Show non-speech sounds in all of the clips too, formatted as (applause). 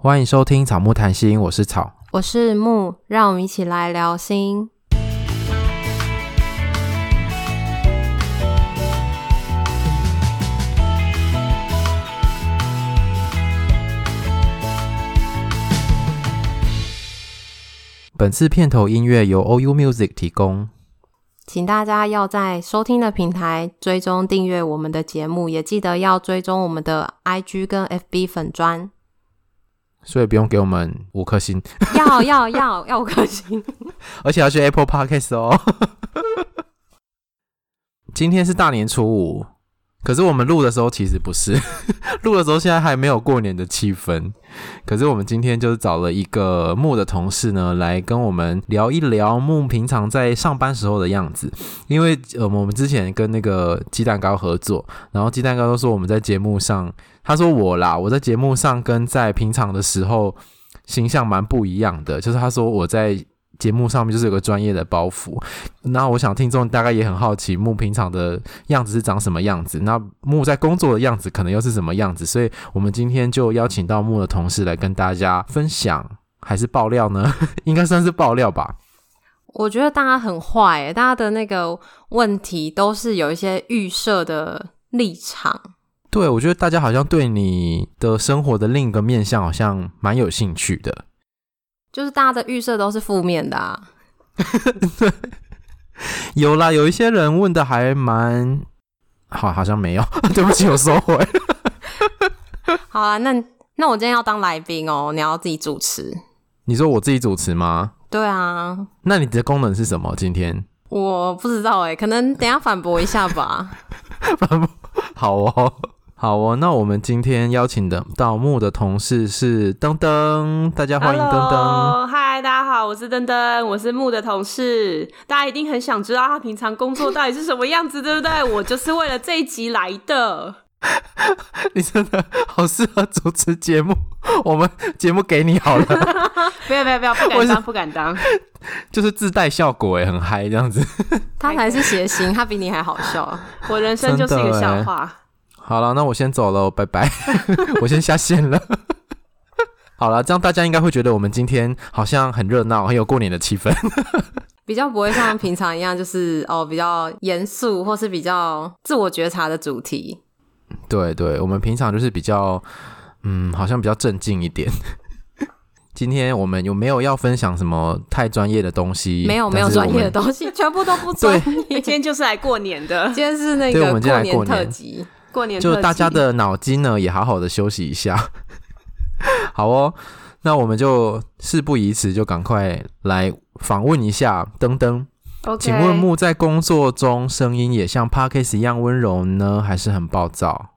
欢迎收听草木谈心，我是草，我是木，让我们一起来聊心。本次片头音乐由 OU Music 提供，请大家要在收听的平台追踪订阅我们的节目，也记得要追踪我们的 IG 跟 FB 粉专，所以不用给我们五颗星，要要要要五颗星，(laughs) 而且要去 Apple Podcast 哦。(laughs) 今天是大年初五。可是我们录的时候其实不是，(laughs) 录的时候现在还没有过年的气氛。可是我们今天就是找了一个木的同事呢，来跟我们聊一聊木平常在上班时候的样子。因为呃，我们之前跟那个鸡蛋糕合作，然后鸡蛋糕都说我们在节目上，他说我啦，我在节目上跟在平常的时候形象蛮不一样的，就是他说我在。节目上面就是有个专业的包袱，那我想听众大概也很好奇木平常的样子是长什么样子，那木在工作的样子可能又是什么样子，所以我们今天就邀请到木的同事来跟大家分享，还是爆料呢？(laughs) 应该算是爆料吧。我觉得大家很坏，大家的那个问题都是有一些预设的立场。对，我觉得大家好像对你的生活的另一个面向好像蛮有兴趣的。就是大家的预设都是负面的啊，对，(laughs) 有啦，有一些人问的还蛮好，好像没有，(laughs) 对不起，我收回。(laughs) 好啊，那那我今天要当来宾哦，你要自己主持。你说我自己主持吗？对啊。那你的功能是什么？今天我不知道哎，可能等一下反驳一下吧。反驳，好哦。好哦，那我们今天邀请的到木的同事是登登，大家欢迎登登。嗨，大家好，我是登登，我是木的同事。大家一定很想知道他平常工作到底是什么样子，对不对？(laughs) 我就是为了这一集来的。你真的好适合主持节目，我们节目给你好了。不要不要不要，不敢当不敢当，就是自带效果哎，很嗨这样子。他才是谐星，他比你还好笑。我人生就是一个笑话。好了，那我先走了，拜拜。(laughs) 我先下线了。好了，这样大家应该会觉得我们今天好像很热闹，很有过年的气氛，比较不会像平常一样，就是哦比较严肃或是比较自我觉察的主题。对对，我们平常就是比较嗯，好像比较镇静一点。今天我们有没有要分享什么太专业的东西？没有，没有专业的东西，全部都不专业。(laughs) 今天就是来过年的，今天是那个过年特辑。过年就大家的脑筋呢，也好好的休息一下。(laughs) 好哦，那我们就事不宜迟，就赶快来访问一下登登。Okay. 请问木在工作中声音也像 Podcast 一样温柔呢，还是很暴躁？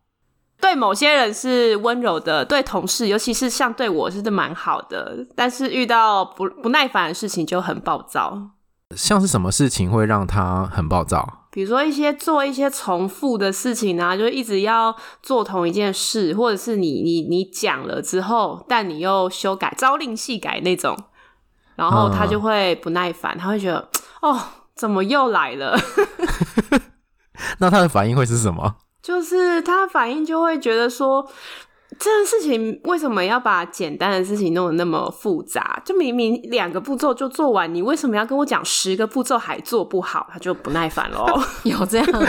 对某些人是温柔的，对同事，尤其是像对我是蛮好的，但是遇到不不耐烦的事情就很暴躁。像是什么事情会让他很暴躁？比如说一些做一些重复的事情啊，就一直要做同一件事，或者是你你你讲了之后，但你又修改，朝令夕改那种，然后他就会不耐烦，他会觉得哦，怎么又来了？(laughs) 那他的反应会是什么？就是他反应就会觉得说。这件事情为什么要把简单的事情弄得那么复杂？就明明两个步骤就做完，你为什么要跟我讲十个步骤还做不好？他就不耐烦喽。(laughs) 有这样吗？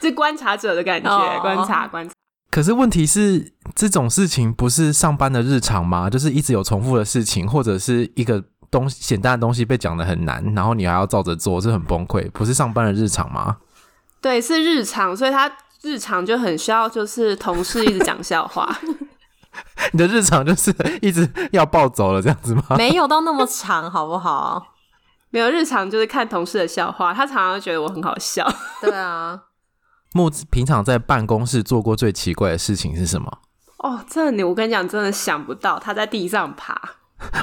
这观察者的感觉，哦、观察观察。可是问题是，这种事情不是上班的日常吗？就是一直有重复的事情，或者是一个东西简单的东西被讲得很难，然后你还要照着做，这很崩溃。不是上班的日常吗？对，是日常，所以他。日常就很需要，就是同事一直讲笑话。(laughs) 你的日常就是一直要暴走了这样子吗？没有到那么长，好不好？没有，日常就是看同事的笑话，他常常觉得我很好笑。对啊，木平常在办公室做过最奇怪的事情是什么？哦，这你我跟你讲，真的想不到，他在地上爬。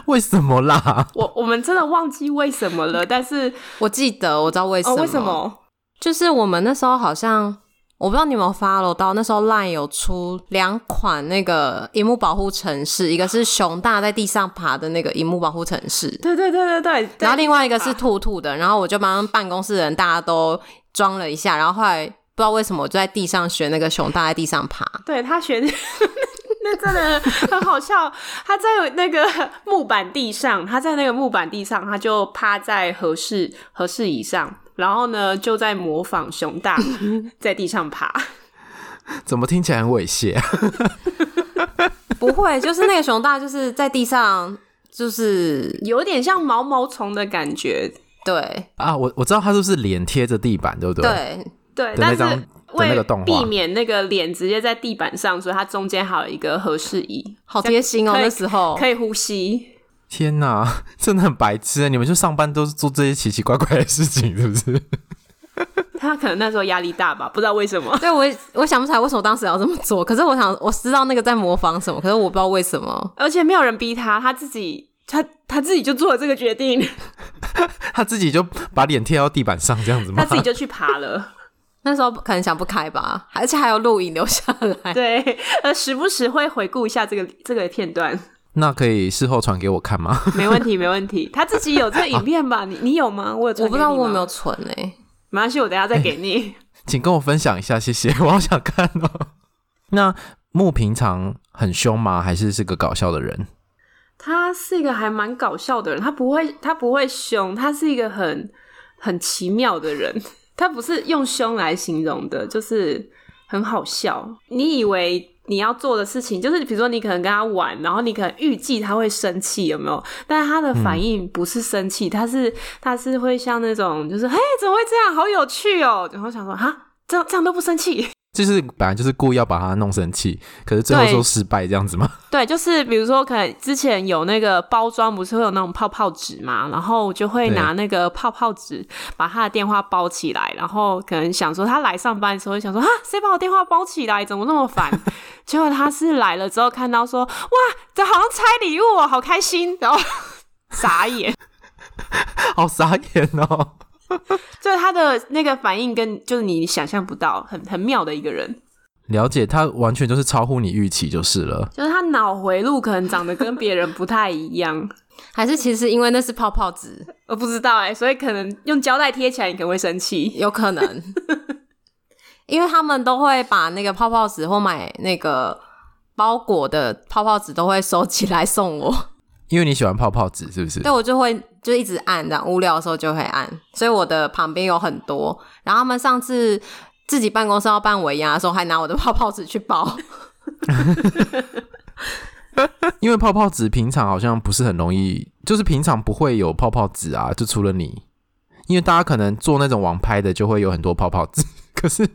为什么啦？我我们真的忘记为什么了，但是我记得，我知道为什么。哦，为什么？就是我们那时候好像。我不知道你有没有 follow 到，那时候 LINE 有出两款那个荧幕保护城市，一个是熊大在地上爬的那个荧幕保护城市，对对对对对，然后另外一个是兔兔的，然后我就帮办公室的人大家都装了一下，然后后来不知道为什么我就在地上学那个熊大在地上爬，对他学 (laughs) 那真的很好笑。他在那个木板地上，他在那个木板地上，他就趴在合适合适椅上，然后呢就在模仿熊大 (laughs) 在地上爬。怎么听起来很猥亵啊？不会，就是那个熊大就是在地上，就是有点像毛毛虫的感觉。对啊，我我知道他是不是脸贴着地板，对不对？对对，但是为避免那个脸直接在地板上，所以它中间还有一个合适椅，好贴心哦。那时候可以呼吸。天哪，(laughs) 真的很白痴！你们就上班都是做这些奇奇怪怪的事情，是不是？(laughs) 他可能那时候压力大吧，不知道为什么。对，我我想不起来为什么当时要这么做。可是我想，我知道那个在模仿什么，可是我不知道为什么。而且没有人逼他，他自己，他他自己就做了这个决定。(laughs) 他自己就把脸贴到地板上，这样子吗？他自己就去爬了。那时候可能想不开吧，而且还有录影留下来。对，呃，时不时会回顾一下这个这个片段。那可以事后传给我看吗？(laughs) 没问题，没问题。他自己有这个影片吧？(laughs) 你你有吗？我有，我不知道我有没有存诶、欸。没关系，我等下再给你、欸。(laughs) 请跟我分享一下，谢谢，我好想看哦。那木平常很凶吗？还是是个搞笑的人？他是一个还蛮搞笑的人，他不会，他不会凶，他是一个很很奇妙的人。他不是用凶来形容的，就是很好笑。你以为你要做的事情，就是比如说你可能跟他玩，然后你可能预计他会生气，有没有？但他的反应不是生气，他是他是会像那种，就是嘿，怎么会这样？好有趣哦！然后想说，哈，这样这样都不生气。就是本来就是故意要把他弄生气，可是最后说失败这样子吗？(laughs) 对，就是比如说，可能之前有那个包装，不是会有那种泡泡纸嘛，然后就会拿那个泡泡纸把他的电话包起来，然后可能想说他来上班的时候想说啊，谁把我电话包起来？怎么那么烦？(laughs) 结果他是来了之后看到说哇，这好像拆礼物哦，好开心，然后 (laughs) 傻眼，好傻眼哦。(laughs) 就是他的那个反应跟就是你想象不到，很很妙的一个人。了解，他完全就是超乎你预期就是了。就是他脑回路可能长得跟别人不太一样，还是其实因为那是泡泡纸，我不知道哎、欸，所以可能用胶带贴起来你可能会生气，有可能。(laughs) 因为他们都会把那个泡泡纸或买那个包裹的泡泡纸都会收起来送我。因为你喜欢泡泡纸，是不是？对，我就会就一直按，这样无聊的时候就会按。所以我的旁边有很多。然后他们上次自己办公室要办尾牙的时候，还拿我的泡泡纸去包。(laughs) 因为泡泡纸平常好像不是很容易，就是平常不会有泡泡纸啊，就除了你。因为大家可能做那种网拍的，就会有很多泡泡纸。(laughs) 可是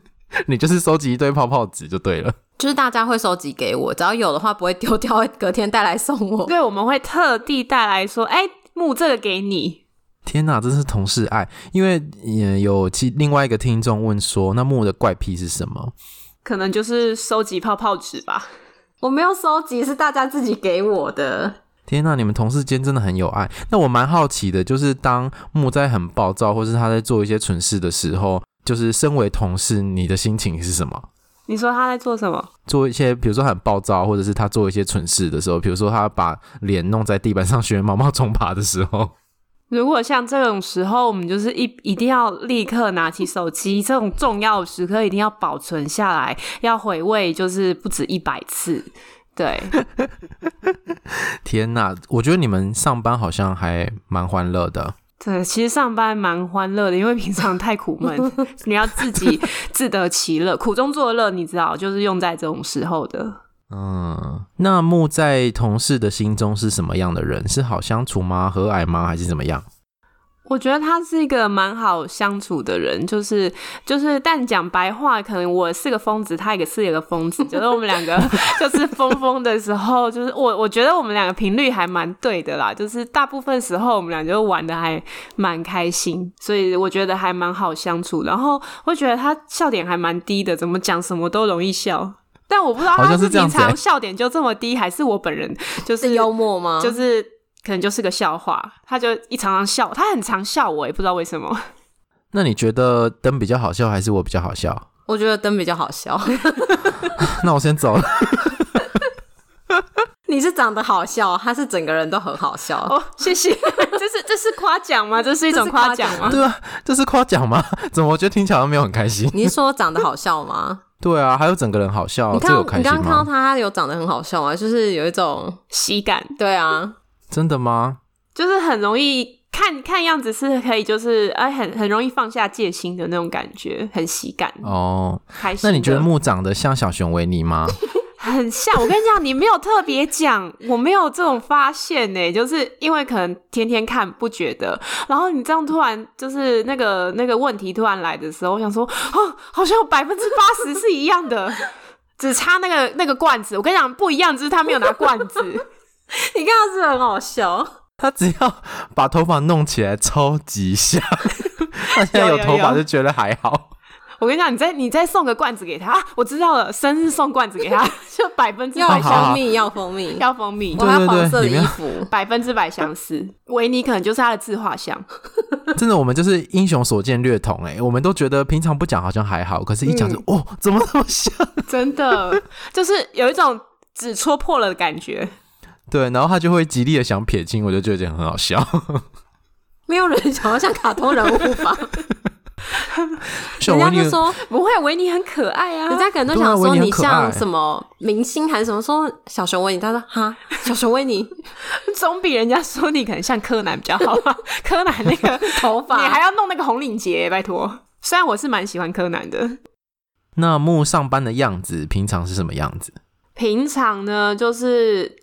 你就是收集一堆泡泡纸就对了。就是大家会收集给我，只要有的话不会丢掉，会隔天带来送我。对，我们会特地带来说，哎、欸，木这个给你。天哪，这是同事爱！因为也有其另外一个听众问说，那木的怪癖是什么？可能就是收集泡泡纸吧。我没有收集，是大家自己给我的。天哪，你们同事间真的很有爱。那我蛮好奇的，就是当木在很暴躁，或是他在做一些蠢事的时候，就是身为同事，你的心情是什么？你说他在做什么？做一些，比如说很暴躁，或者是他做一些蠢事的时候，比如说他把脸弄在地板上学毛毛虫爬的时候。(laughs) 如果像这种时候，我们就是一一定要立刻拿起手机，这种重要的时刻一定要保存下来，要回味，就是不止一百次。对，(laughs) 天哪，我觉得你们上班好像还蛮欢乐的。对，其实上班蛮欢乐的，因为平常太苦闷，(laughs) 你要自己自得其乐，苦中作乐，你知道，就是用在这种时候的。嗯，那木在同事的心中是什么样的人？是好相处吗？和蔼吗？还是怎么样？我觉得他是一个蛮好相处的人，就是就是，但讲白话，可能我是个疯子，他也是一个疯子，觉得我们两个 (laughs) 就是疯疯的时候，就是我我觉得我们两个频率还蛮对的啦，就是大部分时候我们俩就玩的还蛮开心，所以我觉得还蛮好相处。然后我觉得他笑点还蛮低的，怎么讲什么都容易笑，但我不知道他是平常笑点就这么低，还是我本人就是幽默吗？就是。可能就是个笑话，他就一常常笑，他很常笑我，也不知道为什么。(laughs) 那你觉得灯比较好笑，还是我比较好笑？(laughs) 我觉得灯比较好笑。(laughs) 那我先走了。你是长得好笑，他是整个人都很好笑。哦，谢谢。这是这是夸奖吗？这是一种夸奖吗？对啊，这是夸奖吗？怎么我觉得听起来都没有很开心？你是说长得好笑吗？对啊，还有整个人好笑，你看，这有开心吗？你刚刚看到他，他有长得很好笑吗？就是有一种喜感。对啊，真的吗？就是很容易看看样子是可以，就是哎，很很容易放下戒心的那种感觉，很喜感哦。开心。那你觉得木长得像小熊维尼吗？(laughs) 很像。我跟你讲，你没有特别讲，(laughs) 我没有这种发现呢，就是因为可能天天看不觉得，然后你这样突然就是那个那个问题突然来的时候，我想说，哦，好像有百分之八十是一样的，只差那个那个罐子。我跟你讲，不一样就是他没有拿罐子。(laughs) 你看他是不是很好笑？他只要把头发弄起来，超级像。(laughs) 他现在有头发就觉得还好。有有有我跟你讲，你再你再送个罐子给他，啊、我知道了，生日送罐子给他，(laughs) 就百分之百蜂蜜，要蜂蜜，要蜂蜜。我要黄色的衣服，百分之百相似。维尼可能就是他的自画像。真的，我们就是英雄所见略同哎、欸，我们都觉得平常不讲好像还好，可是一讲就、嗯、哦，怎么那么像？真的，就是有一种纸戳破了的感觉。对，然后他就会极力的想撇清，我就觉得很好笑。(laughs) 没有人想要像卡通人物吧？(laughs) 人家就说不会，维尼很可爱啊。人家可能都想说你像什么明星还是什么，说小熊维尼，他说哈，小熊维尼 (laughs) 总比人家说你可能像柯南比较好吧？柯南那个头发，你还要弄那个红领结，拜托。虽然我是蛮喜欢柯南的。那木上班的样子，平常是什么样子？平常呢，就是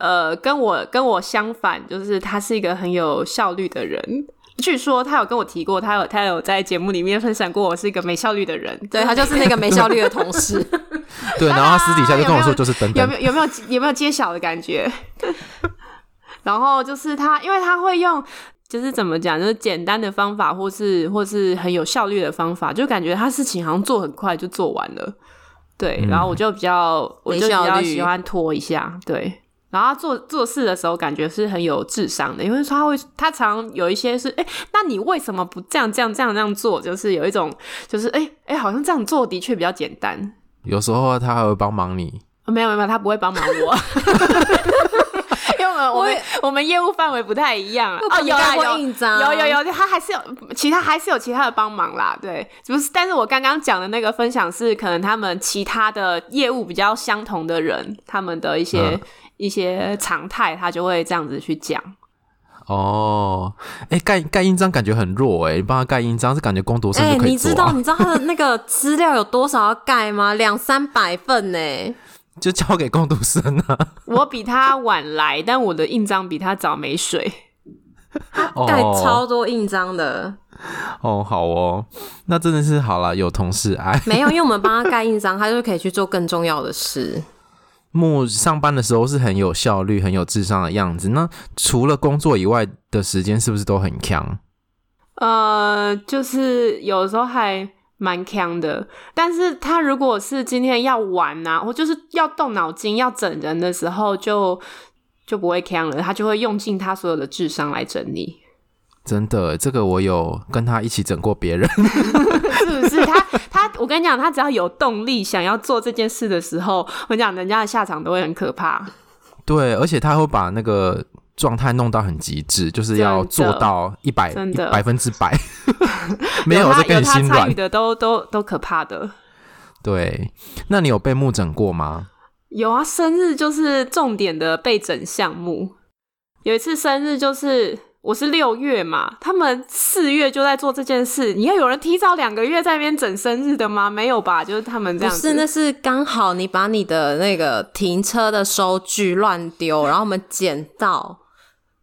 呃，跟我跟我相反，就是他是一个很有效率的人。据说他有跟我提过，他有他有在节目里面分享过，我是一个没效率的人。对，他就是那个没效率的同事。(laughs) 对，然后他私底下就跟我说，就是等等，有没有有没有有没有揭晓的感觉？(laughs) 然后就是他，因为他会用，就是怎么讲，就是简单的方法，或是或是很有效率的方法，就感觉他事情好像做很快就做完了。对，然后我就比较，嗯、我就比较喜欢拖一下。对。然后他做做事的时候，感觉是很有智商的，因为他会，他常有一些是，哎，那你为什么不这样这样这样这样做？就是有一种，就是哎哎，好像这样做的确比较简单。有时候他还会帮忙你。没有没有，他不会帮忙我，因为我们我们我们业务范围不太一样啊。哦，有啊有有有有，他还是有其他还是有其他的帮忙啦。对，不是，但是我刚刚讲的那个分享是，可能他们其他的业务比较相同的人，他们的一些。嗯一些常态，他就会这样子去讲。哦，哎、欸，盖盖印章感觉很弱哎、欸，你帮他盖印章是感觉工读生就可以、啊欸、你知道你知道他的那个资料有多少要盖吗？两三百份呢、欸，就交给工读生啊。我比他晚来，但我的印章比他早没水。(laughs) 盖超多印章的。哦，好哦，那真的是好了，有同事爱。没有，因为我们帮他盖印章，(laughs) 他就可以去做更重要的事。木上班的时候是很有效率、很有智商的样子。那除了工作以外的时间，是不是都很强？呃，就是有时候还蛮强的。但是他如果是今天要玩啊，或就是要动脑筋、要整人的时候就，就就不会强了。他就会用尽他所有的智商来整你。真的，这个我有跟他一起整过别人，(laughs) 是不是？他他，我跟你讲，他只要有动力想要做这件事的时候，我跟你讲，人家的下场都会很可怕。对，而且他会把那个状态弄到很极致，就是要做到一百百分之百，(laughs) 没有这更心软。的都都都可怕的。对，那你有被木整过吗？有啊，生日就是重点的被整项目。有一次生日就是。我是六月嘛，他们四月就在做这件事。你要有人提早两个月在那边整生日的吗？没有吧，就是他们这样子。不是，那是刚好你把你的那个停车的收据乱丢，然后我们捡到，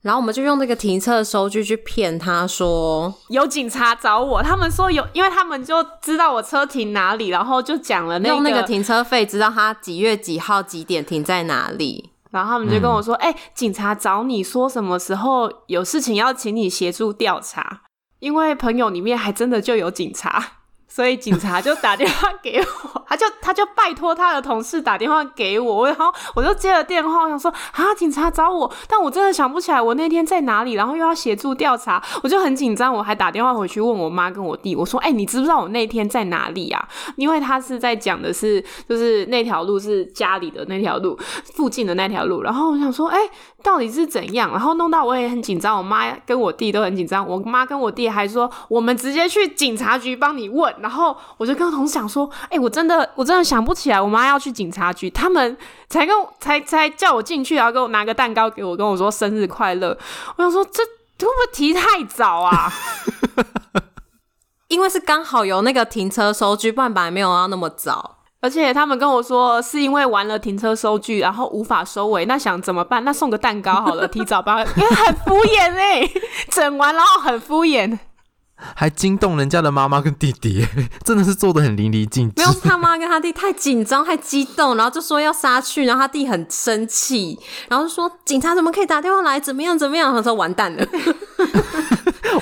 然后我们就用那个停车的收据去骗他说有警察找我。他们说有，因为他们就知道我车停哪里，然后就讲了那个用那个停车费，知道他几月几号几点停在哪里。然后他们就跟我说：“哎、嗯欸，警察找你说什么时候有事情要请你协助调查，因为朋友里面还真的就有警察。”所以警察就打电话给我，他就他就拜托他的同事打电话给我，然后我就接了电话，我想说啊，警察找我，但我真的想不起来我那天在哪里，然后又要协助调查，我就很紧张，我还打电话回去问我妈跟我弟，我说，哎、你知不知道我那天在哪里啊？因为他是在讲的是，就是那条路是家里的那条路，附近的那条路，然后我想说，哎、到底是怎样？然后弄到我也很紧张，我妈跟我弟都很紧张，我妈跟我弟还说，我们直接去警察局帮你问。然后我就跟同事讲说，哎、我真的我真的想不起来，我妈要去警察局，他们才跟才才叫我进去，然后给我拿个蛋糕给我，跟我说生日快乐。我想说，这会不会提太早啊？(laughs) 因为是刚好有那个停车收据，不然本来没有要那么早。而且他们跟我说，是因为玩了停车收据，然后无法收尾，那想怎么办？那送个蛋糕好了，提早吧，因为很敷衍哎、欸，整完然后很敷衍，还惊动人家的妈妈跟弟弟，真的是做的很淋漓尽致。没有，他妈跟他弟太紧张、太激动，然后就说要杀去，然后他弟很生气，然后就说警察怎么可以打电话来？怎么样？怎么样？他说完蛋了。(laughs)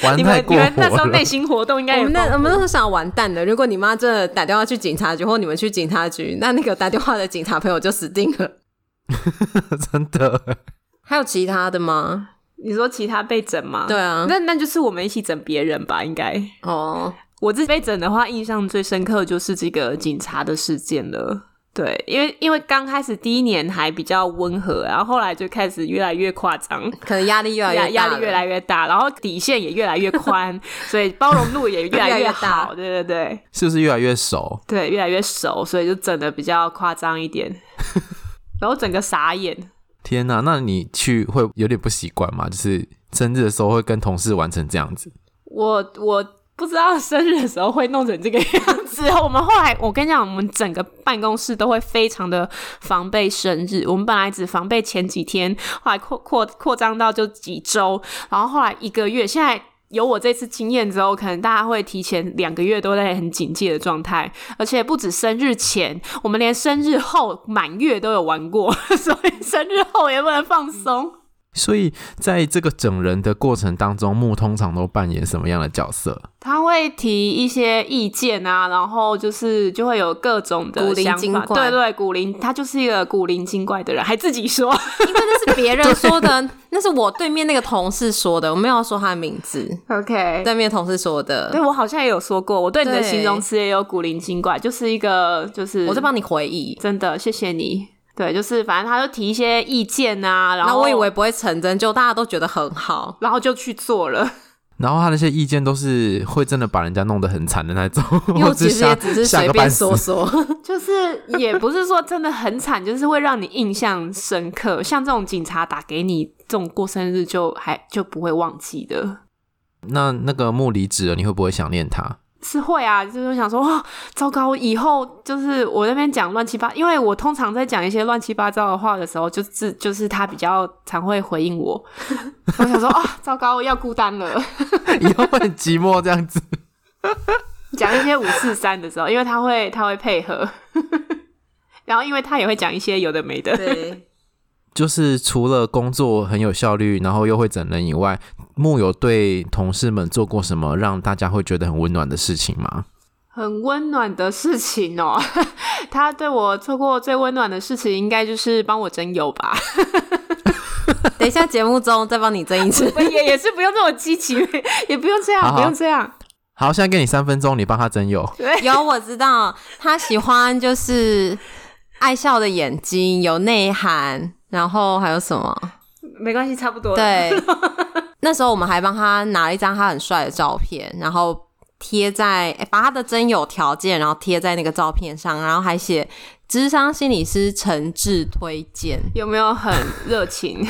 玩太过火了。你们你们那时候内心活动应该有。我们那我们那时候想完蛋了。如果你妈真的打电话去警察局，或你们去警察局，(laughs) 那那个打电话的警察朋友就死定了。(laughs) 真的？还有其他的吗？你说其他被整吗？对啊，那那就是我们一起整别人吧？应该哦。我自己被整的话，印象最深刻就是这个警察的事件了。对，因为因为刚开始第一年还比较温和，然后后来就开始越来越夸张，可能压力越来越大，压力越来越大，然后底线也越来越宽，(laughs) 所以包容度也越来越好。越越对对对，是不是越来越熟？对，越来越熟，所以就整的比较夸张一点，(laughs) 然后整个傻眼。天哪，那你去会有点不习惯吗？就是生日的时候会跟同事玩成这样子？我我。不知道生日的时候会弄成这个样子。(laughs) 我们后来，我跟你讲，我们整个办公室都会非常的防备生日。我们本来只防备前几天，后来扩扩扩张到就几周，然后后来一个月。现在有我这次经验之后，可能大家会提前两个月都在很警戒的状态，而且不止生日前，我们连生日后满月都有玩过，(laughs) 所以生日后也不能放松。所以在这个整人的过程当中，木通常都扮演什么样的角色？他会提一些意见啊，然后就是就会有各种的古灵精怪。对对，古灵，他就是一个古灵精怪的人，还自己说，因为那是别人说的，(laughs) 那是我对面那个同事说的，我没有说他的名字。OK，对面同事说的，对我好像也有说过，我对你的形容词也有古灵精怪，就是一个就是我在帮你回忆，真的谢谢你。对，就是反正他就提一些意见啊，然后我以为不会成真，就大家都觉得很好，然后就去做了。(laughs) 然后他那些意见都是会真的把人家弄得很惨的那种，因为其实也只是随便说 (laughs) 说，(laughs) 就是也不是说真的很惨，就是会让你印象深刻。像这种警察打给你这种过生日就还就不会忘记的。那那个木离职了，你会不会想念他？是会啊，就是想说哇，糟糕，以后就是我那边讲乱七八，因为我通常在讲一些乱七八糟的话的时候，就是就是他比较常会回应我。(laughs) 我想说啊，糟糕，要孤单了，(laughs) 以后会很寂寞这样子。讲一些五四三的时候，因为他会他会配合，(laughs) 然后因为他也会讲一些有的没的。对。就是除了工作很有效率，然后又会整人以外，木有对同事们做过什么让大家会觉得很温暖的事情吗？很温暖的事情哦，(laughs) 他对我做过最温暖的事情，应该就是帮我征友吧。(laughs) 等一下节目中再帮你征一次，也也是不用这么积极，(laughs) 也不用这样，好好不用这样。好，现在给你三分钟，你帮他征友。对，有我知道，他喜欢就是爱笑的眼睛，有内涵。然后还有什么？没关系，差不多。对，(laughs) 那时候我们还帮他拿了一张他很帅的照片，然后贴在，把他的真有条件，然后贴在那个照片上，然后还写“智商心理师诚挚推荐”，(laughs) 有没有很热情？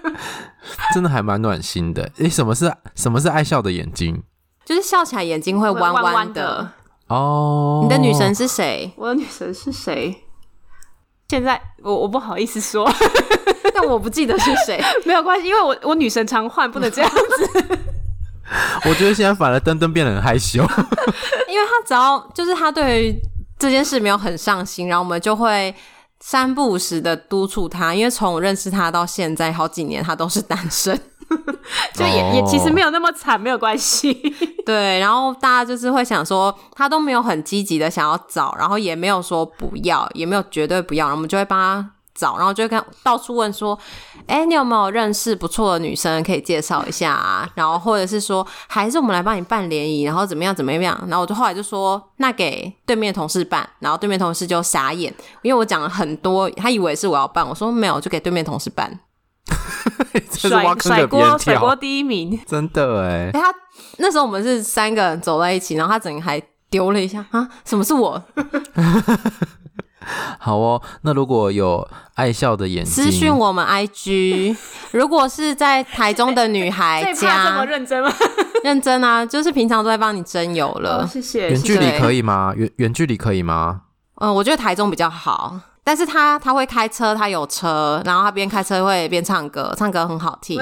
(laughs) 真的还蛮暖心的。诶，什么是什么是爱笑的眼睛？就是笑起来眼睛会弯弯的。弯弯的哦，你的女神是谁？我的女神是谁？现在我我不好意思说，(laughs) 但我不记得是谁，(laughs) 没有关系，因为我我女神常换，不能这样子。(laughs) 我觉得现在反而登登变得很害羞，因为他只要就是他对于这件事没有很上心，然后我们就会三不五时的督促他，因为从我认识他到现在好几年，他都是单身。(laughs) 就也、oh. 也其实没有那么惨，没有关系。(laughs) 对，然后大家就是会想说，他都没有很积极的想要找，然后也没有说不要，也没有绝对不要，然后我们就会帮他找，然后就会看到处问说，哎，你有没有认识不错的女生可以介绍一下啊？然后或者是说，还是我们来帮你办联谊，然后怎么样怎么样？然后我就后来就说，那给对面同事办，然后对面同事就傻眼，因为我讲了很多，他以为是我要办，我说没有，就给对面同事办。(laughs) 甩甩锅甩锅第一名，真的哎！他那时候我们是三个人走在一起，然后他整个还丢了一下啊，什么是我？(laughs) 好哦，那如果有爱笑的眼睛，私讯我们 IG。(laughs) 如果是在台中的女孩家，这么认真吗？认真啊，就是平常都在帮你征友了。哦、谢谢。远距离可以吗？远远距离可以吗？嗯，我觉得台中比较好，但是他他会开车，他有车，然后他边开车会边唱歌，唱歌很好听。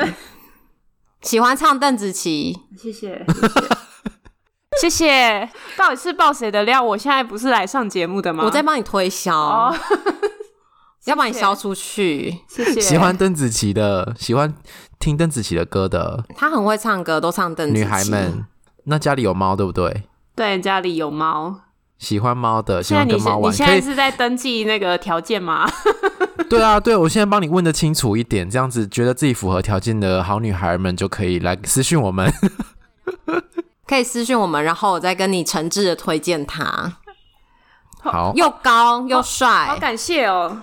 喜欢唱邓紫棋，谢谢。谢谢。(laughs) 到底是爆谁的料？我现在不是来上节目的吗？我在帮你推销，哦、(laughs) 要把你销出去。谢谢。喜欢邓紫棋的，喜欢听邓紫棋的歌的，她很会唱歌，都唱邓紫棋。女孩们，那家里有猫对不对？对，家里有猫。喜欢猫的，喜欢跟猫玩。你现在是在登记那个条件吗？(laughs) (laughs) 对啊，对，我现在帮你问的清楚一点，这样子觉得自己符合条件的好女孩们就可以来私讯我们。(laughs) 可以私讯我们，然后我再跟你诚挚的推荐他。好，又高又帅，好感谢哦。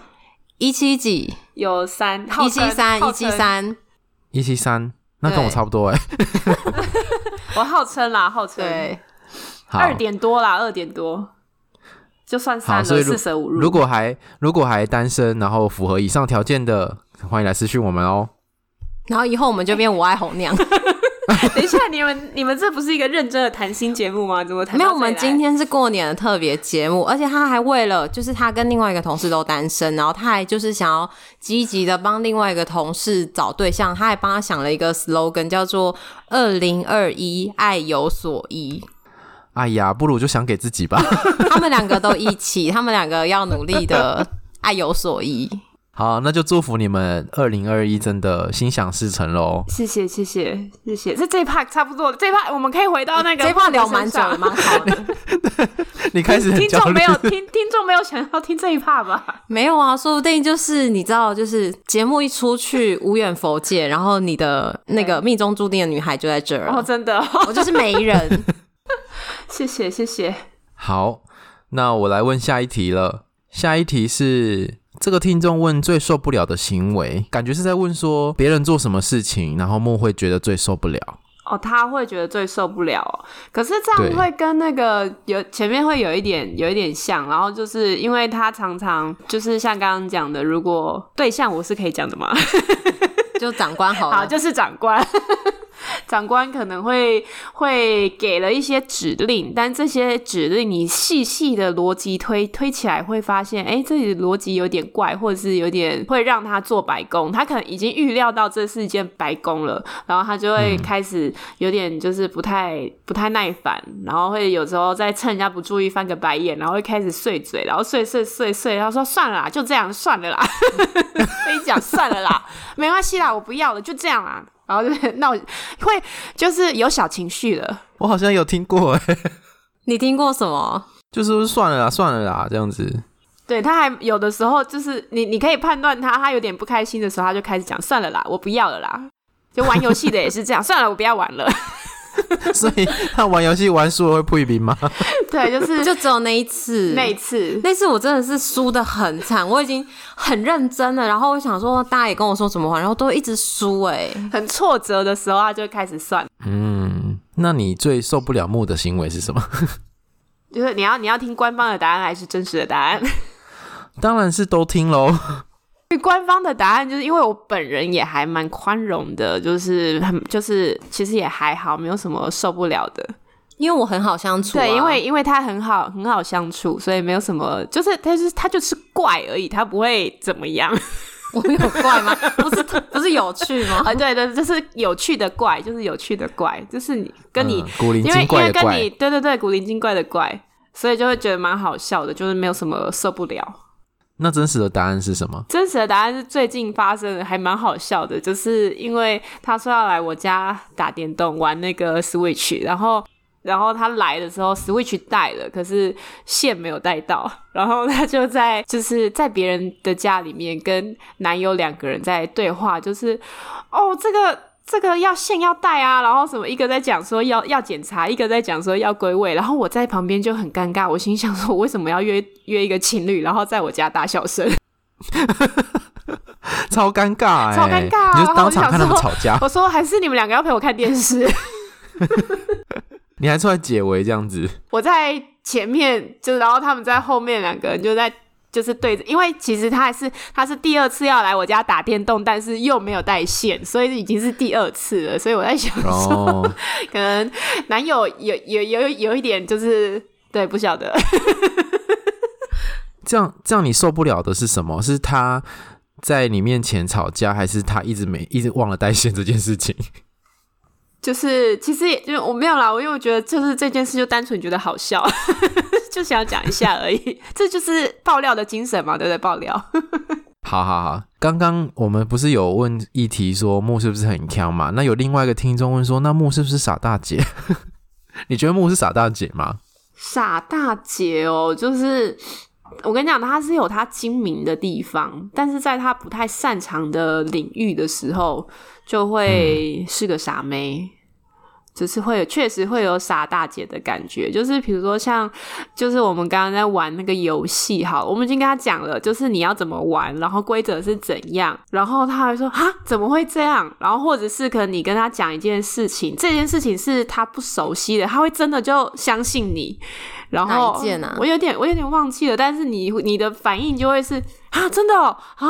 一七几？有三一七三一七三一七三，那跟我差不多哎。我号称啦，号称对，二点多啦，二点多，就算三了，四舍五入。如果还如果还单身，然后符合以上条件的，欢迎来私讯我们哦。然后以后我们就变我爱红娘。(laughs) 等一下，你们你们这不是一个认真的谈心节目吗？怎么谈？没有，我们今天是过年的特别节目，而且他还为了，就是他跟另外一个同事都单身，然后他还就是想要积极的帮另外一个同事找对象，他还帮他想了一个 slogan，叫做“二零二一爱有所依”。哎呀，不如就想给自己吧。(laughs) 他们两个都一起，(laughs) 他们两个要努力的 (laughs) 爱有所依。好，那就祝福你们二零二一真的心想事成喽！谢谢谢谢谢谢，这这一趴差不多，这一趴我们可以回到那个，这一趴聊蛮久，蛮好的。你开始听众没有听，听众没有想要听这一趴吧？没有啊，说不定就是你知道，就是节目一出去无远佛界，然后你的那个命中注定的女孩就在这儿哦，真的，我就是媒人。谢谢谢谢。好，那我来问下一题了，下一题是。这个听众问最受不了的行为，感觉是在问说别人做什么事情，然后莫会觉得最受不了。哦，他会觉得最受不了。可是这样会跟那个有前面会有一点有一点像，然后就是因为他常常就是像刚刚讲的，如果对象我是可以讲的吗？就长官好了，(laughs) 好，就是长官。(laughs) 长官可能会会给了一些指令，但这些指令你细细的逻辑推推起来，会发现，哎，这里的逻辑有点怪，或者是有点会让他做白工。他可能已经预料到这是一件白工了，然后他就会开始有点就是不太不太耐烦，然后会有时候再趁人家不注意翻个白眼，然后会开始碎嘴，然后碎碎碎碎，然后说算了啦，就这样算了啦，(laughs) 跟你讲算了啦，没关系啦，我不要了，就这样啦。然后就闹，会就是有小情绪了。我好像有听过哎，你听过什么？就是算了啦，算了啦，这样子。对，他还有的时候就是你，你可以判断他，他有点不开心的时候，他就开始讲算了啦，我不要了啦。就玩游戏的也是这样，(laughs) 算了，我不要玩了。(laughs) 所以他玩游戏玩输了会退兵吗？(laughs) 对，就是就只有那一次，那一次，那次我真的是输的很惨，我已经很认真了，然后我想说大家也跟我说怎么玩，然后都一直输，哎，很挫折的时候，他就开始算。嗯，那你最受不了木的行为是什么？就是你要你要听官方的答案还是真实的答案？(laughs) 当然是都听喽。官方的答案就是因为我本人也还蛮宽容的，就是很就是其实也还好，没有什么受不了的，因为我很好相处啊。对，因为因为他很好很好相处，所以没有什么，就是他就是他就是怪而已，他不会怎么样。(laughs) 我有怪吗？不是不是有趣吗？(laughs) 啊，对对，就是有趣的怪，就是有趣的怪，就是你跟你、嗯、古灵精怪的怪，因为因为跟你对对对古灵精怪的怪，所以就会觉得蛮好笑的，就是没有什么受不了。那真实的答案是什么？真实的答案是最近发生的，还蛮好笑的。就是因为他说要来我家打电动玩那个 Switch，然后然后他来的时候 Switch 带了，可是线没有带到，(laughs) 然后他就在就是在别人的家里面跟男友两个人在对话，就是哦这个。这个要线要带啊，然后什么一个在讲说要要检查，一个在讲说要归位，然后我在旁边就很尴尬，我心想说，我为什么要约约一个情侣，然后在我家大笑声，(laughs) 超尴尬、欸，超尴尬、啊，你就当场看他们吵架。我说还是你们两个要陪我看电视，(laughs) 你还出来解围这样子？我在前面，就然后他们在后面两个人就在就是对着，因为其实他还是他是第二次要来我家打电动，但是又没有带线，所以已经是第二次了。所以我在想说，哦、(laughs) 可能男友有有有有，有一点就是对不晓得。(laughs) 这样这样你受不了的是什么？是他在你面前吵架，还是他一直没一直忘了带线这件事情？(laughs) 就是其实也就我没有啦，我因为我觉得就是这件事就单纯觉得好笑，就想讲一下而已。(laughs) 这就是爆料的精神嘛，对不对？爆料。(laughs) 好好好，刚刚我们不是有问议题说木是不是很强嘛？那有另外一个听众问说，那木是不是傻大姐？(laughs) 你觉得木是傻大姐吗？傻大姐哦，就是我跟你讲，他是有他精明的地方，但是在他不太擅长的领域的时候，就会是个傻妹。嗯只是会有，确实会有傻大姐的感觉，就是比如说像，就是我们刚刚在玩那个游戏，好，我们已经跟他讲了，就是你要怎么玩，然后规则是怎样，然后他还说啊，怎么会这样？然后或者是可能你跟他讲一件事情，这件事情是他不熟悉的，他会真的就相信你。然后哪一件啊？我有点我有点忘记了，但是你你的反应就会是啊，真的哦啊，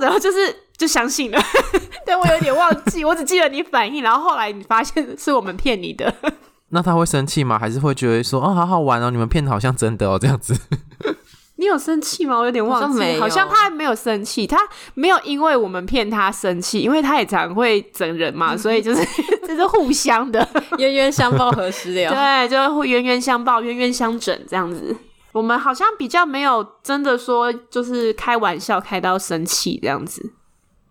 然后就是。就相信了，(laughs) 但我有点忘记，我只记得你反应，然后后来你发现是我们骗你的。(laughs) 那他会生气吗？还是会觉得说哦，好好玩哦，你们骗的好像真的哦，这样子。(laughs) 你有生气吗？我有点忘记，好像他还没有生气，他没有因为我们骗他生气，因为他也常会整人嘛，所以就是这是互相的冤冤相报何时了？对，就会冤冤相报，冤冤相整这样子。我们好像比较没有真的说就是开玩笑开到生气这样子。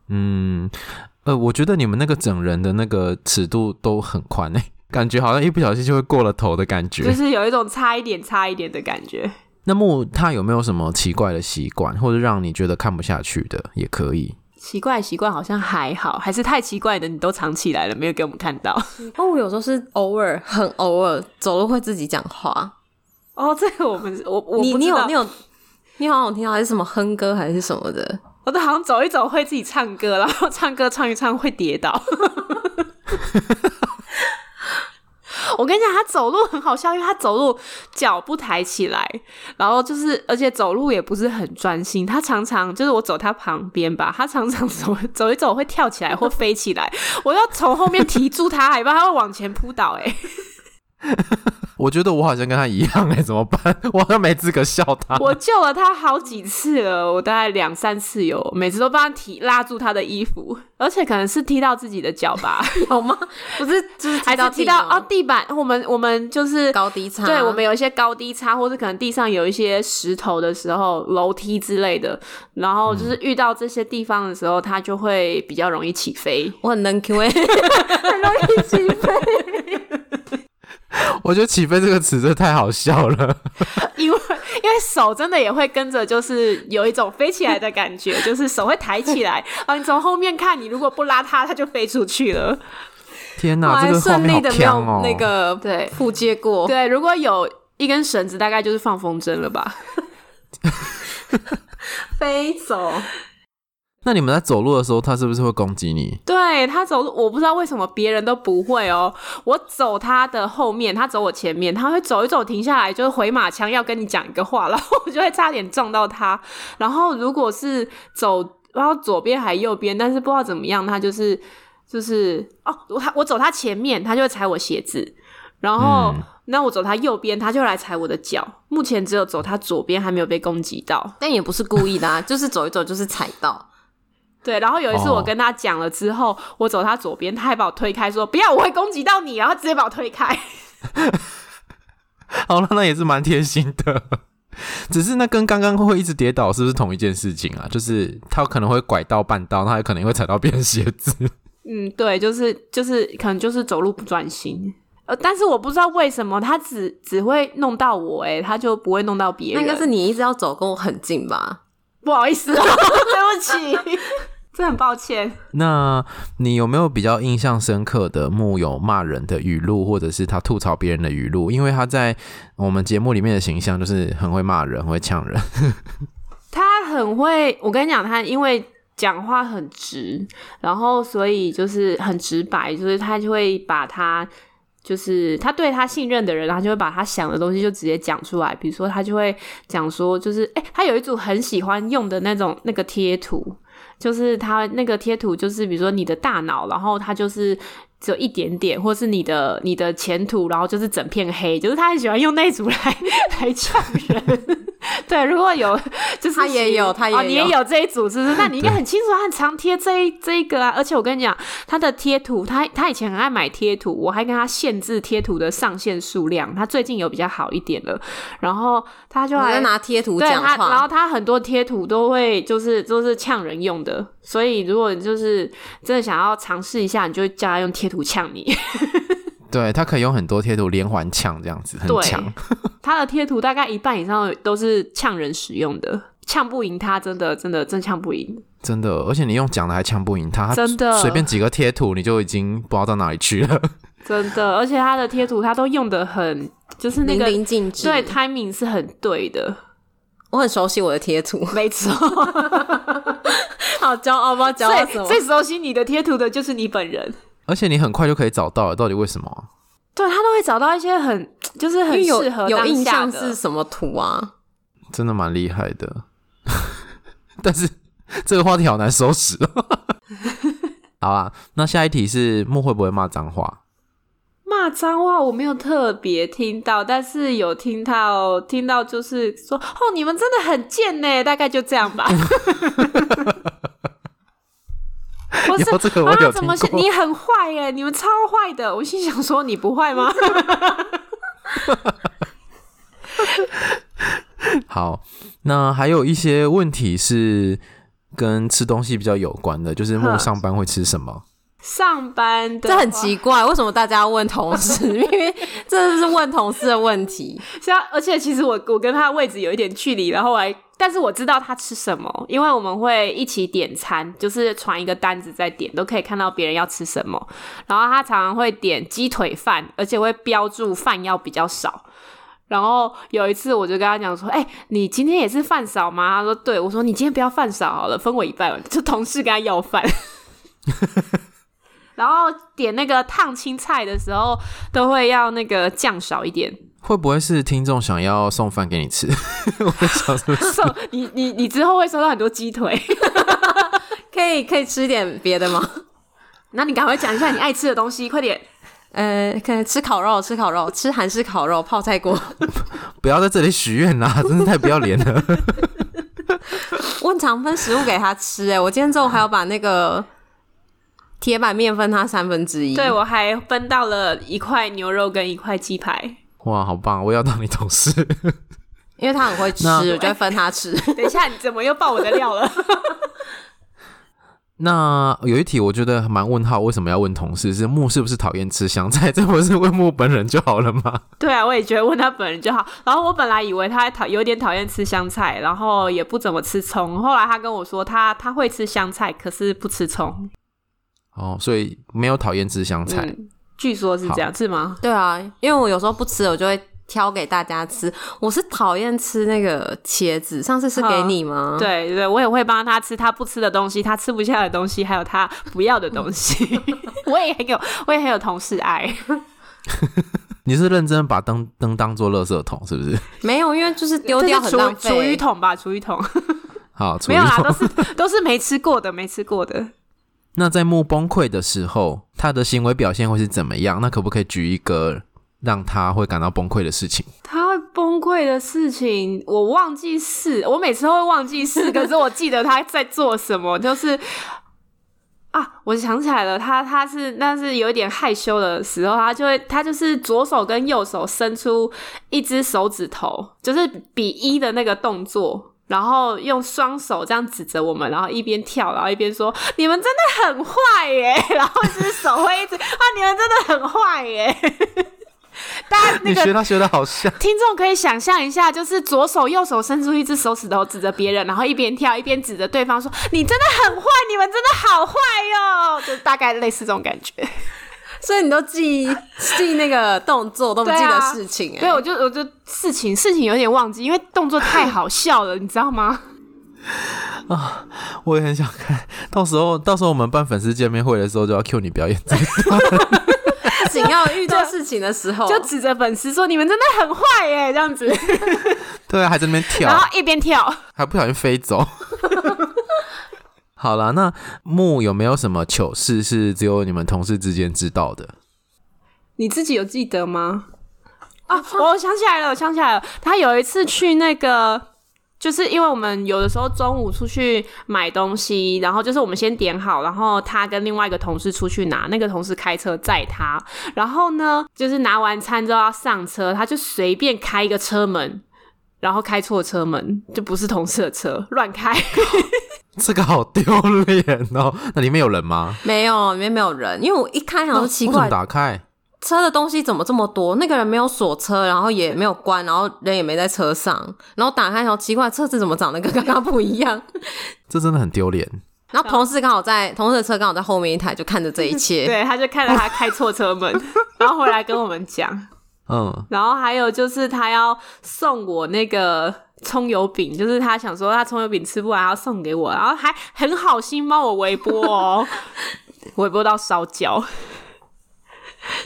嗯，呃，我觉得你们那个整人的那个尺度都很宽诶，感觉好像一不小心就会过了头的感觉，就是有一种差一点、差一点的感觉。(laughs) 那么他有没有什么奇怪的习惯，或者让你觉得看不下去的，也可以。奇怪习惯好像还好，还是太奇怪的你都藏起来了，没有给我们看到。(laughs) 哦，我有时候是偶尔，很偶尔走路会自己讲话。哦，这个我们我我你你有你有你好像听到还是什么哼歌还是什么的。我都好像走一走会自己唱歌，然后唱歌唱一唱会跌倒。(laughs) 我跟你讲，他走路很好笑，因为他走路脚不抬起来，然后就是而且走路也不是很专心。他常常就是我走他旁边吧，(laughs) 他常常走走一走会跳起来或飞起来，我要从后面提住他，还怕他会往前扑倒哎。(laughs) 我觉得我好像跟他一样哎、欸，怎么办？我好像没资格笑他。我救了他好几次了，我大概两三次有，每次都帮他提拉住他的衣服，而且可能是踢到自己的脚吧？(laughs) 有吗？不是，就是踢到还是踢到哦地板。我们我们就是高低差，对，我们有一些高低差，或是可能地上有一些石头的时候，楼梯之类的，然后就是遇到这些地方的时候，他就会比较容易起飞。我很能 Q 哎，(laughs) 很容易起飞。(laughs) 我觉得“起飞”这个词真的太好笑了，(laughs) 因为因为手真的也会跟着，就是有一种飞起来的感觉，就是手会抬起来，啊你从后面看，你如果不拉它，它就飞出去了。天哪，这个画面好强哦！那个对，扑接过对，如果有一根绳子，大概就是放风筝了吧？(laughs) 飞走。那你们在走路的时候，他是不是会攻击你？对，他走路，我不知道为什么别人都不会哦。我走他的后面，他走我前面，他会走一走停下来，就是回马枪要跟你讲一个话，然后我就会差点撞到他。然后如果是走，然后左边还右边，但是不知道怎么样，他就是就是哦，我我走他前面，他就会踩我鞋子。然后、嗯、那我走他右边，他就来踩我的脚。目前只有走他左边还没有被攻击到，但也不是故意的啊，就是走一走就是踩到。对，然后有一次我跟他讲了之后，oh. 我走他左边，他还把我推开，说不要，我会攻击到你，然后直接把我推开。(laughs) 好了，那也是蛮贴心的。只是那跟刚刚会一直跌倒是不是同一件事情啊？就是他可能会拐到半道，他还可能会踩到别人鞋子。(laughs) 嗯，对，就是就是可能就是走路不专心。呃，但是我不知道为什么他只只会弄到我，哎，他就不会弄到别人。那应该是你一直要走跟我很近吧？不好意思哦，(laughs) 对不起，真的很抱歉。那你有没有比较印象深刻的木有骂人的语录，或者是他吐槽别人的语录？因为他在我们节目里面的形象就是很会骂人，很会呛人。(laughs) 他很会，我跟你讲，他因为讲话很直，然后所以就是很直白，就是他就会把他就是他对他信任的人，他就会把他想的东西就直接讲出来。比如说，他就会讲说，就是哎、欸，他有一组很喜欢用的那种那个贴图，就是他那个贴图，就是比如说你的大脑，然后他就是。只有一点点，或是你的你的前途，然后就是整片黑，就是他很喜欢用那组来 (laughs) 来呛人。(laughs) 对，如果有，就是他也有，他也有，哦、你也有这一组，是不是？那你应该很清楚，他很常贴这一这一个啊。而且我跟你讲，他的贴图，他他以前很爱买贴图，我还跟他限制贴图的上限数量。他最近有比较好一点了，然后他就还拿贴图讲话，然后他很多贴图都会就是都、就是呛人用的。所以如果就是真的想要尝试一下，你就会叫他用贴图呛你。对，他可以用很多贴图连环呛这样子，很强。他的贴图大概一半以上都是呛人使用的，呛不赢他，真的真的真呛不赢。真的，而且你用讲的还呛不赢他，真的随便几个贴图你就已经不知道到哪里去了。真的，而且他的贴图他都用的很，就是那个淋漓尽致，对，timing 是很对的。我很熟悉我的贴图，没错。(laughs) 好骄傲吗？骄傲什么？最熟悉你的贴图的就是你本人。而且你很快就可以找到了，到底为什么？对，他都会找到一些很 (tsk) 就是很适合有印象是什么图啊？真的蛮厉害的，(laughs) 但是 (laughs) 这个话题好难收拾哦。(laughs) 好啊，那下一题是木会不会骂脏话？骂脏话我没有特别听到，但是有听到听到就是说哦，你们真的很贱呢，大概就这样吧。(laughs) 我是这个我有听过，啊，怎么你很坏耶？你们超坏的！我心想说，你不坏吗？(laughs) 好，那还有一些问题是跟吃东西比较有关的，就是木上班会吃什么？上班的这很奇怪，为什么大家要问同事？(laughs) 因为这是问同事的问题。像而且其实我我跟他的位置有一点距离，然后我还。但是我知道他吃什么，因为我们会一起点餐，就是传一个单子再点，都可以看到别人要吃什么。然后他常常会点鸡腿饭，而且会标注饭要比较少。然后有一次我就跟他讲说：“哎、欸，你今天也是饭少吗？”他说：“对。”我说：“你今天不要饭少好了，分我一半。”就同事跟他要饭。(laughs) 然后点那个烫青菜的时候，都会要那个酱少一点。会不会是听众想要送饭给你吃？(laughs) 我在想是是 (laughs) 送你你你之后会收到很多鸡腿，(laughs) 可以可以吃点别的吗？那你赶快讲一下你爱吃的东西，快点。呃，可能吃烤肉，吃烤肉，吃韩式烤肉，泡菜锅。不要在这里许愿啦，真是太不要脸了。我很常分食物给他吃，哎，我今天中午还要把那个铁板面分他三分之一。对，我还分到了一块牛肉跟一块鸡排。哇，好棒！我要当你同事，(laughs) 因为他很会吃，我就会分他吃。(laughs) 等一下，你怎么又爆我的料了？(laughs) 那有一题我觉得蛮问号，为什么要问同事？是木是不是讨厌吃香菜？这不是问木本人就好了吗？对啊，我也觉得问他本人就好。然后我本来以为他讨有点讨厌吃香菜，然后也不怎么吃葱。后来他跟我说他，他他会吃香菜，可是不吃葱。哦，所以没有讨厌吃香菜。嗯据说是这样，是吗？对啊，因为我有时候不吃，我就会挑给大家吃。我是讨厌吃那个茄子，上次是给你吗？对对，我也会帮他吃他不吃的东西，他吃不下的东西，还有他不要的东西。(laughs) 我也很有，我也很有同事爱。(laughs) 你是认真把灯灯当做垃圾桶是不是？(laughs) 没有，因为就是丢掉很浪费。厨余桶吧，厨余桶。好，没有啦，都是都是没吃过的，没吃过的。那在木崩溃的时候，他的行为表现会是怎么样？那可不可以举一个让他会感到崩溃的事情？他会崩溃的事情，我忘记是，我每次都会忘记是，可是我记得他在做什么，就是啊，我想起来了，他他是那是有一点害羞的时候，他就会他就是左手跟右手伸出一只手指头，就是比一的那个动作。然后用双手这样指着我们，然后一边跳，然后一边说：“你们真的很坏耶！” (laughs) 然后就是手会一直啊，你们真的很坏耶！(laughs) 大家那个你学他学的好像，听众可以想象一下，就是左手右手伸出一只手指头指着别人，然后一边跳一边指着对方说：“你真的很坏，你们真的好坏哟！”就大概类似这种感觉。所以你都记记那个动作，都不记得事情哎。对，我就我就事情事情有点忘记，因为动作太好笑了，你知道吗？(laughs) 啊，我也很想看到时候，到时候我们办粉丝见面会的时候，就要 cue 你表演这一段。(laughs) 紧要遇到事情的时候，就指着粉丝说：“你们真的很坏耶！”这样子，(laughs) 对啊，还在那边跳，然后一边跳，还不小心飞走。好了，那木有没有什么糗事是只有你们同事之间知道的？你自己有记得吗？啊，我想起来了，我想起来了，他有一次去那个。就是因为我们有的时候中午出去买东西，然后就是我们先点好，然后他跟另外一个同事出去拿，那个同事开车载他，然后呢，就是拿完餐之后要上车，他就随便开一个车门，然后开错车门，就不是同事的车，(laughs) 乱开，(laughs) 这个好丢脸哦！(laughs) 那里面有人吗？没有，里面没有人，因为我一开好像奇怪，打开。车的东西怎么这么多？那个人没有锁车，然后也没有关，然后人也没在车上，然后打开，然后奇怪，车子怎么长得跟刚刚不一样？这真的很丢脸。然后同事刚好在，同事的车刚好在后面一台，就看着这一切。对，他就看着他开错车门，然后回来跟我们讲。嗯。然后还有就是他要送我那个葱油饼，(laughs) 就是他想说他葱油饼吃不完，要送给我，然后还很好心帮我微波哦，(laughs) 微波到烧焦。(laughs)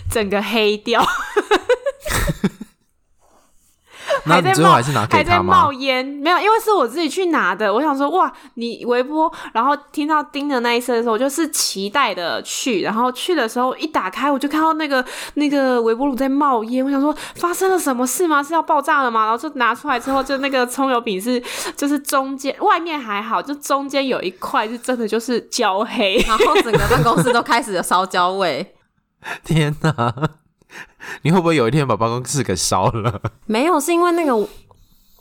整个黑掉，(laughs) 那你最后还是拿给他吗？还在冒烟，没有，因为是我自己去拿的。我想说，哇，你微波，然后听到叮的那一声的时候，我就是期待的去，然后去的时候一打开，我就看到那个那个微波炉在冒烟。我想说，发生了什么事吗？是要爆炸了吗？然后就拿出来之后，就那个葱油饼是，就是中间外面还好，就中间有一块是真的就是焦黑，然后整个办公室都开始有烧焦味。天哪！(laughs) 你会不会有一天把办公室给烧了？(laughs) 没有，是因为那个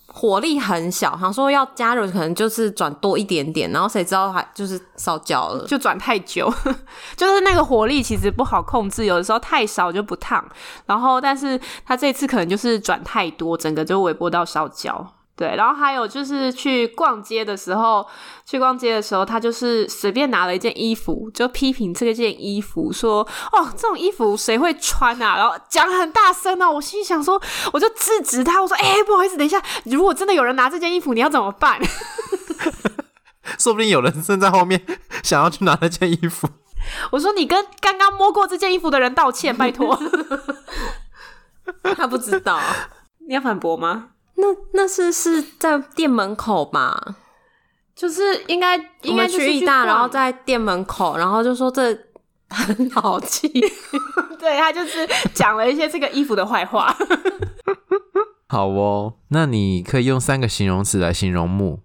火力很小，想说要加热，可能就是转多一点点，然后谁知道还就是烧焦了，就转太久，(laughs) 就是那个火力其实不好控制，有的时候太少就不烫，然后但是他这次可能就是转太多，整个就微波到烧焦。对，然后还有就是去逛街的时候，去逛街的时候，他就是随便拿了一件衣服，就批评这件衣服，说：“哦，这种衣服谁会穿啊？”然后讲很大声哦，我心里想说，我就制止他，我说：“哎，不好意思，等一下，如果真的有人拿这件衣服，你要怎么办？” (laughs) 说不定有人正在后面想要去拿那件衣服。(laughs) 我说：“你跟刚刚摸过这件衣服的人道歉，拜托。(laughs) ”他不知道，你要反驳吗？那那是是在店门口吧？就是应该应该去意大，然后在店门口，然后就说这很好气。(laughs) 对，他就是讲了一些这个衣服的坏话。(laughs) 好哦，那你可以用三个形容词来形容木，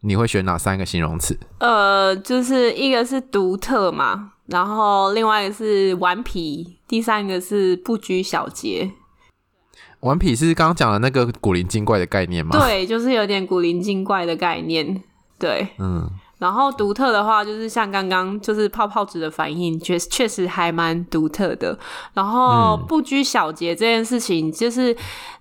你会选哪三个形容词？呃，就是一个是独特嘛，然后另外一个是顽皮，第三个是不拘小节。顽皮是刚刚讲的那个古灵精怪的概念吗？对，就是有点古灵精怪的概念。对，嗯。然后独特的话，就是像刚刚就是泡泡纸的反应，确确实还蛮独特的。然后不拘小节这件事情，就是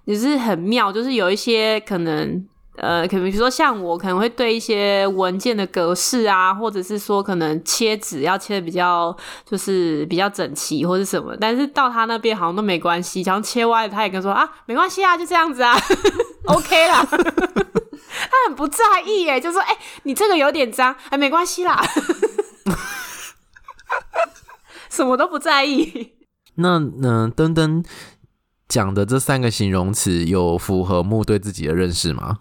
也是很妙，就是有一些可能。呃，可能比如说像我可能会对一些文件的格式啊，或者是说可能切纸要切的比较就是比较整齐或者什么，但是到他那边好像都没关系，然后切歪了他也跟说啊没关系啊，就这样子啊，OK 啦，(laughs) 他很不在意耶，就说哎、欸、你这个有点脏，哎没关系啦，(laughs) 什么都不在意。(laughs) 那嗯，登登讲的这三个形容词有符合木对自己的认识吗？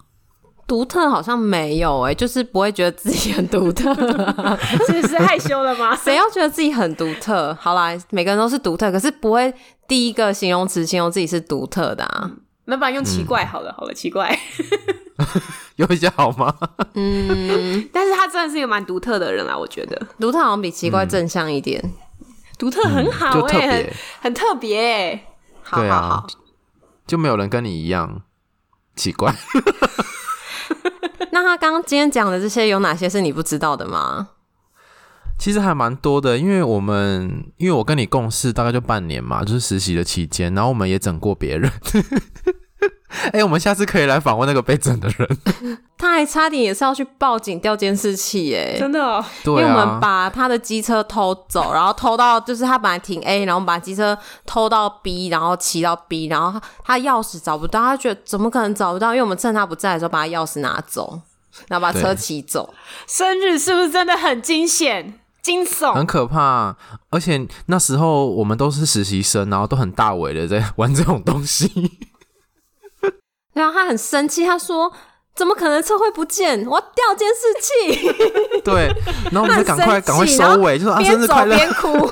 独特好像没有哎、欸，就是不会觉得自己很独特，(laughs) 是是害羞了吗？(laughs) 谁要觉得自己很独特？好啦，每个人都是独特，可是不会第一个形容词形容自己是独特的啊。没办法用奇怪好了，嗯、好了，奇怪 (laughs) 有一些好吗？嗯，但是他真的是一个蛮独特的人啊，我觉得独特好像比奇怪正向一点，独、嗯、特很好诶、欸，很很特别诶、欸。对啊，就没有人跟你一样奇怪。(laughs) 那他刚刚今天讲的这些有哪些是你不知道的吗？其实还蛮多的，因为我们因为我跟你共事大概就半年嘛，就是实习的期间，然后我们也整过别人。(laughs) 哎、欸，我们下次可以来访问那个被整的人。(laughs) 他还差点也是要去报警调监视器，哎，真的、哦。对、啊，因为我们把他的机车偷走，然后偷到就是他本来停 A，然后把机车偷到 B，然后骑到 B，然后他钥匙找不到，他觉得怎么可能找不到？因为我们趁他不在的时候把他钥匙拿走，然后把车骑走。生日是不是真的很惊险？惊悚，很可怕。而且那时候我们都是实习生，然后都很大尾的在玩这种东西。然后他很生气，他说：“怎么可能车会不见？我要调监视器。(laughs) ”对，然后我们就赶快赶快收尾，就说啊，生日快乐，边哭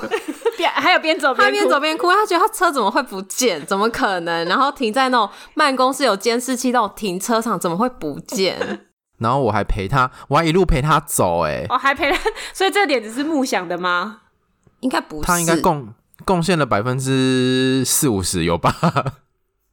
边还有边走边哭，他边走边哭，他觉得他车怎么会不见？怎么可能？然后停在那种办公室有监视器那种停车场，怎么会不见？(laughs) 然后我还陪他，我还一路陪他走，哎，我，还陪他，(laughs) 所以这点只是梦想的吗？应该不是，他应该贡贡献了百分之四五十有吧。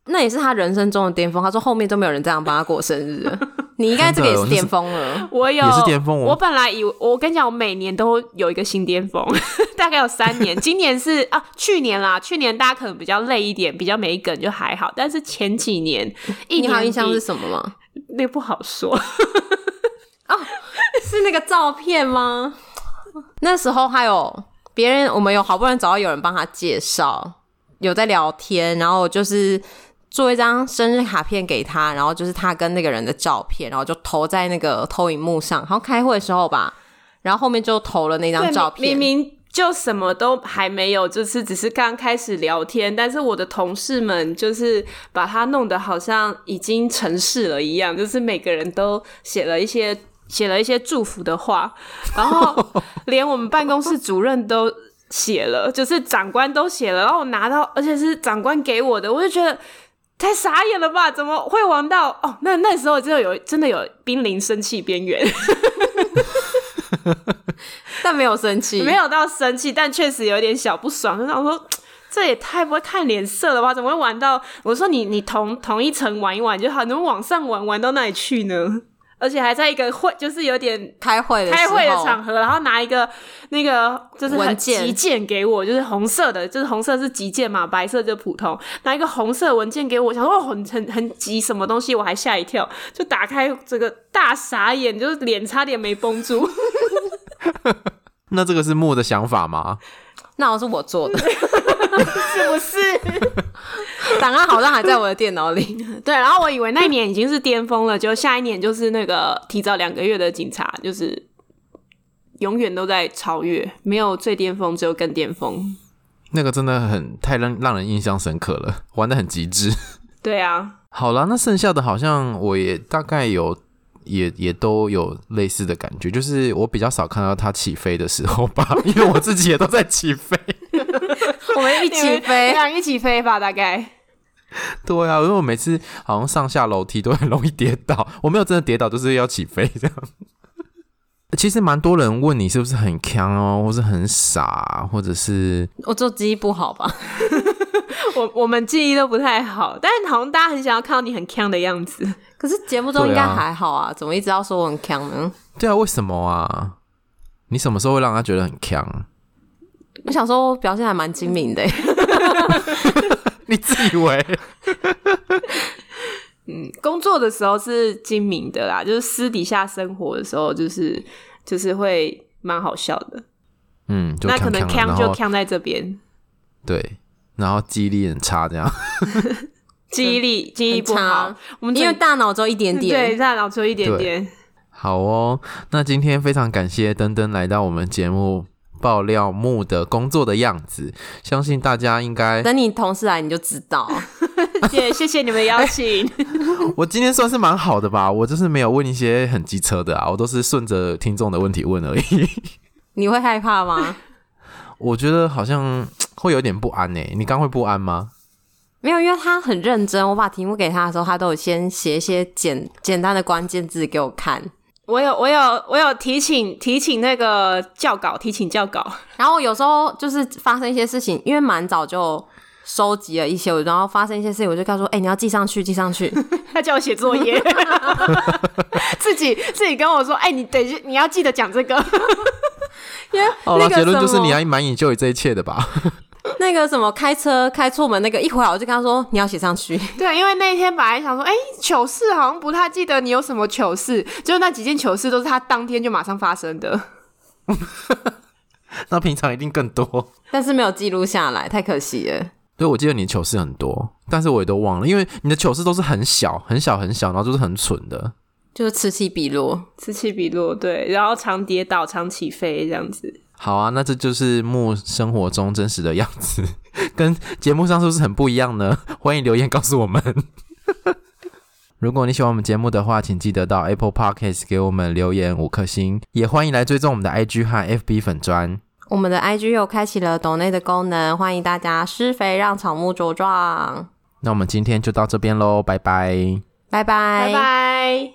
那也是他人生中的巅峰。他说后面都没有人这样帮他过生日，(laughs) 你应该这个也是巅峰了。我有也是巅峰。我本来以为，我跟你讲，我每年都有一个新巅峰，(laughs) 大概有三年。今年是啊，去年啦，去年大家可能比较累一点，比较没梗就还好。但是前几年，一年你好印象是什么吗？那不好说。(laughs) 哦，是那个照片吗？那时候还有别人，我们有好不容易找到有人帮他介绍，有在聊天，然后就是。做一张生日卡片给他，然后就是他跟那个人的照片，然后就投在那个投影幕上。然后开会的时候吧，然后后面就投了那张照片。明明就什么都还没有，就是只是刚开始聊天，但是我的同事们就是把它弄得好像已经成事了一样，就是每个人都写了一些写了一些祝福的话，(laughs) 然后连我们办公室主任都写了，就是长官都写了，然后我拿到，而且是长官给我的，我就觉得。太傻眼了吧？怎么会玩到哦？那那时候就有真的有濒临生气边缘，(laughs) 但没有生气，没有到生气，但确实有点小不爽。就想说，这也太不会看脸色了吧？怎么会玩到？我说你你同同一层玩一玩就好，能往上玩玩到那里去呢？而且还在一个会，就是有点开会的开会的场合，然后拿一个那个就是很急件给我，就是红色的，就是红色是急件嘛，白色就普通。拿一个红色文件给我，想说哦，很很很急，什么东西？我还吓一跳，就打开这个大傻眼，就是脸差点没绷住。(laughs) 那这个是木的想法吗？(laughs) 那我是我做的，(laughs) (laughs) 是不是？档案好像还在我的电脑里。(laughs) 对，然后我以为那一年已经是巅峰了，就下一年就是那个提早两个月的警察，就是永远都在超越，没有最巅峰，只有更巅峰。那个真的很太让让人印象深刻了，玩的很极致。(laughs) 对啊，好了，那剩下的好像我也大概有。也也都有类似的感觉，就是我比较少看到它起飞的时候吧，因为我自己也都在起飞。(laughs) 我们一起飞，一起飞吧，大概。对啊，因为我每次好像上下楼梯都很容易跌倒，(laughs) 我没有真的跌倒，就是要起飞这样。(laughs) 其实蛮多人问你是不是很强哦，或是很傻，或者是我做记忆不好吧？我我们记忆都不太好，但是好像大家很想要看到你很强的样子。可是节目中应该还好啊，啊怎么一直要说我很强呢？对啊，为什么啊？你什么时候会让他觉得很锵？我想说我表现还蛮精明的，(laughs) 你自以为？(laughs) 嗯，工作的时候是精明的啦，就是私底下生活的时候，就是就是会蛮好笑的。嗯，就那可能锵就锵在这边。对，然后记忆力很差，这样。(laughs) 记忆力记忆不好，我们因为大脑只有一点点，对，大脑只有一点点。好哦，那今天非常感谢登登来到我们节目爆料木的工作的样子，相信大家应该等你同事来你就知道。(laughs) 谢谢谢你们的邀请，(laughs) 我今天算是蛮好的吧，我就是没有问一些很机车的啊，我都是顺着听众的问题问而已。(laughs) 你会害怕吗？我觉得好像会有点不安诶，你刚会不安吗？没有，因为他很认真。我把题目给他的时候，他都有先写一些简简单的关键字给我看。我有，我有，我有提请提请那个教稿，提请教稿。然后有时候就是发生一些事情，因为蛮早就收集了一些，然后发生一些事情，我就告诉说：“哎、欸，你要记上去，记上去。(laughs) ”他叫我写作业，(laughs) 自己自己跟我说：“哎、欸，你等一下，你要记得讲这个。”因为好了，结论就是你还蛮引咎于这一切的吧。(laughs) 那个什么开车开错门那个一回来我就跟他说，你要写上去。(laughs) 对，因为那一天本来想说，哎、欸，糗事好像不太记得你有什么糗事，就那几件糗事都是他当天就马上发生的。(laughs) 那平常一定更多，但是没有记录下来，太可惜了。对，我记得你的糗事很多，但是我也都忘了，因为你的糗事都是很小很小很小，然后就是很蠢的，就是此起彼落，此起彼落。对，然后常跌倒，常起飞这样子。好啊，那这就是木生活中真实的样子，跟节目上是不是很不一样呢？(laughs) 欢迎留言告诉我们。(laughs) 如果你喜欢我们节目的话，请记得到 Apple Podcast 给我们留言五颗星，也欢迎来追踪我们的 IG 和 FB 粉砖。我们的 IG 又开启了抖内的功能，欢迎大家施肥让草木茁壮。那我们今天就到这边喽，拜拜，拜拜，拜拜。